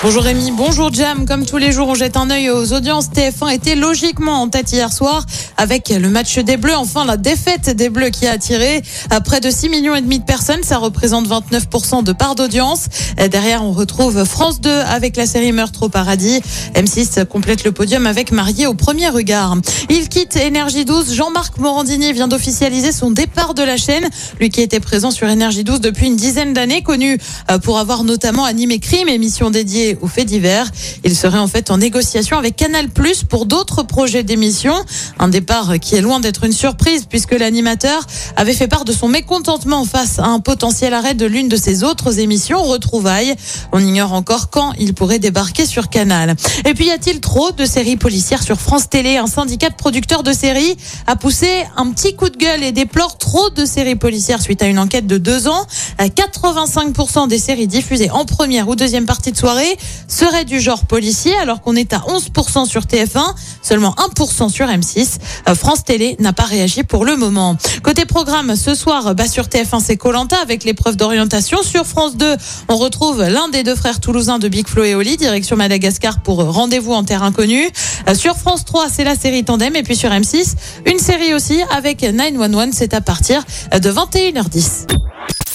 Bonjour Rémi, bonjour Jam. Comme tous les jours, on jette un œil aux audiences. TF1 était logiquement en tête hier soir avec le match des Bleus. Enfin, la défaite des Bleus qui a attiré à près de 6 millions et demi de personnes. Ça représente 29% de part d'audience. Derrière, on retrouve France 2 avec la série Meurtre au paradis. M6 complète le podium avec Marié au premier regard. Il quitte Énergie 12. Jean-Marc Morandini vient d'officialiser son départ de la chaîne. Lui qui était présent sur Énergie 12 depuis une dizaine d'années, connu euh, pour avoir notamment animé Crime, émission dédiée aux faits divers. Il serait en fait en négociation avec Canal Plus pour d'autres projets d'émission. Un départ qui est loin d'être une surprise puisque l'animateur avait fait part de son mécontentement face à un potentiel arrêt de l'une de ses autres émissions, Retrouvailles. On ignore encore quand il pourrait débarquer sur Canal. Et puis y a-t-il trop de séries policières sur France Télé? Un syndicat de producteurs de séries a poussé un petit coup de gueule et déplore trop de séries policières suite à une enquête de deux ans. 85% des séries diffusées en première ou deuxième partie de soirée serait du genre policier, alors qu'on est à 11% sur TF1, seulement 1% sur M6. Euh, France Télé n'a pas réagi pour le moment. Côté programme, ce soir, bah, sur TF1, c'est Colanta avec l'épreuve d'orientation. Sur France 2, on retrouve l'un des deux frères toulousains de Big Flo et Oli, direction Madagascar pour rendez-vous en terre inconnue. Euh, sur France 3, c'est la série Tandem. Et puis sur M6, une série aussi avec 911. C'est à partir de 21h10.